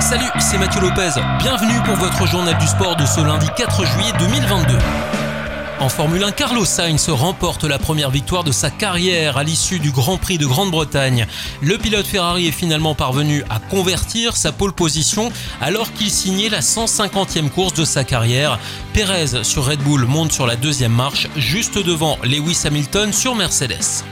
Salut, c'est Mathieu Lopez. Bienvenue pour votre journal du sport de ce lundi 4 juillet 2022. En Formule 1, Carlos Sainz remporte la première victoire de sa carrière à l'issue du Grand Prix de Grande-Bretagne. Le pilote Ferrari est finalement parvenu à convertir sa pole position alors qu'il signait la 150e course de sa carrière. Perez sur Red Bull monte sur la deuxième marche, juste devant Lewis Hamilton sur Mercedes.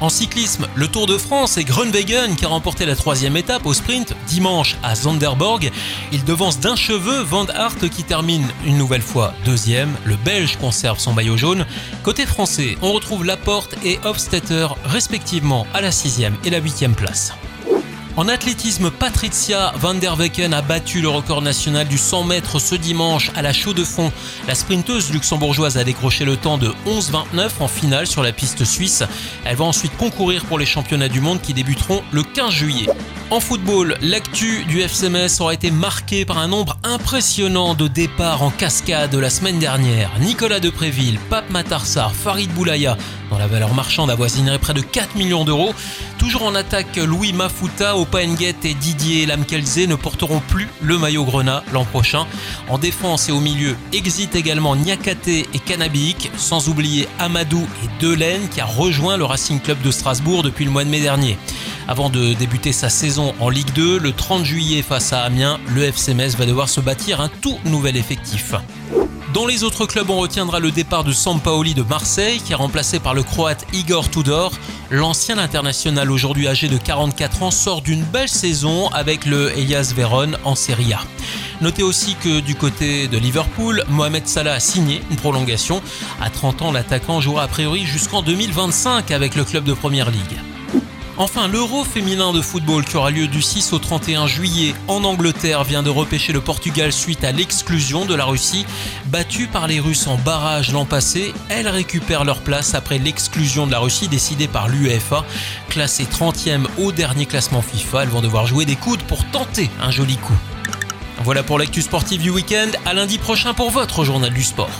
En cyclisme, le Tour de France et Grunwegen qui a remporté la troisième étape au sprint dimanche à Zanderborg. Il devance d'un cheveu Van Aert qui termine une nouvelle fois deuxième. Le Belge conserve son maillot jaune. Côté français, on retrouve Laporte et Hofstetter respectivement à la sixième et la huitième place. En athlétisme, Patricia van der Wecken a battu le record national du 100 mètres ce dimanche à la chaux de fond. La sprinteuse luxembourgeoise a décroché le temps de 11,29 en finale sur la piste suisse. Elle va ensuite concourir pour les championnats du monde qui débuteront le 15 juillet. En football, l'actu du FCMS aura été marqué par un nombre impressionnant de départs en cascade la semaine dernière. Nicolas Depréville, Pape Matarsar, Farid Boulaya, dont la valeur marchande avoisinerait près de 4 millions d'euros. Toujours en attaque, Louis Mafuta, Opa Nguet et Didier Lamkelze ne porteront plus le maillot Grenat l'an prochain. En défense et au milieu, exit également Niakate et Canabic, sans oublier Amadou et Delaine qui a rejoint le Racing Club de Strasbourg depuis le mois de mai dernier. Avant de débuter sa saison en Ligue 2, le 30 juillet face à Amiens, le FCMS va devoir se bâtir un tout nouvel effectif. Dans les autres clubs, on retiendra le départ de Sampaoli de Marseille, qui est remplacé par le croate Igor Tudor. L'ancien international, aujourd'hui âgé de 44 ans, sort d'une belle saison avec le Elias Vérone en Serie A. Notez aussi que du côté de Liverpool, Mohamed Salah a signé une prolongation. À 30 ans, l'attaquant jouera a priori jusqu'en 2025 avec le club de Première Ligue. Enfin, l'Euro féminin de football qui aura lieu du 6 au 31 juillet en Angleterre vient de repêcher le Portugal suite à l'exclusion de la Russie. Battue par les Russes en barrage l'an passé, elles récupèrent leur place après l'exclusion de la Russie décidée par l'UEFA. Classées 30e au dernier classement FIFA, elles vont devoir jouer des coudes pour tenter un joli coup. Voilà pour l'actu sportive du week-end. À lundi prochain pour votre journal du sport.